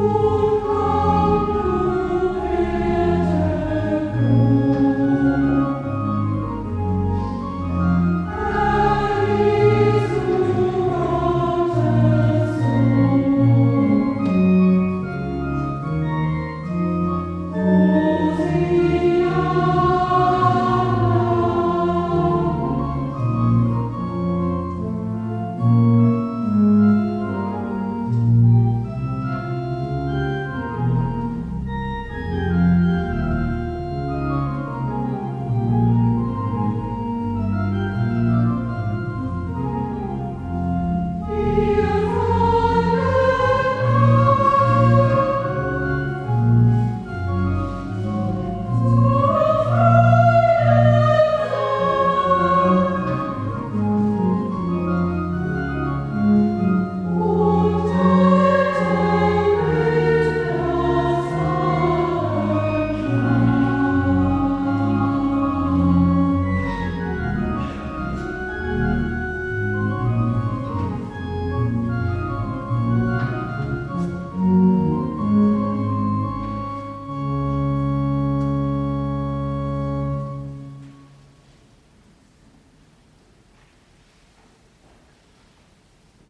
Ooh.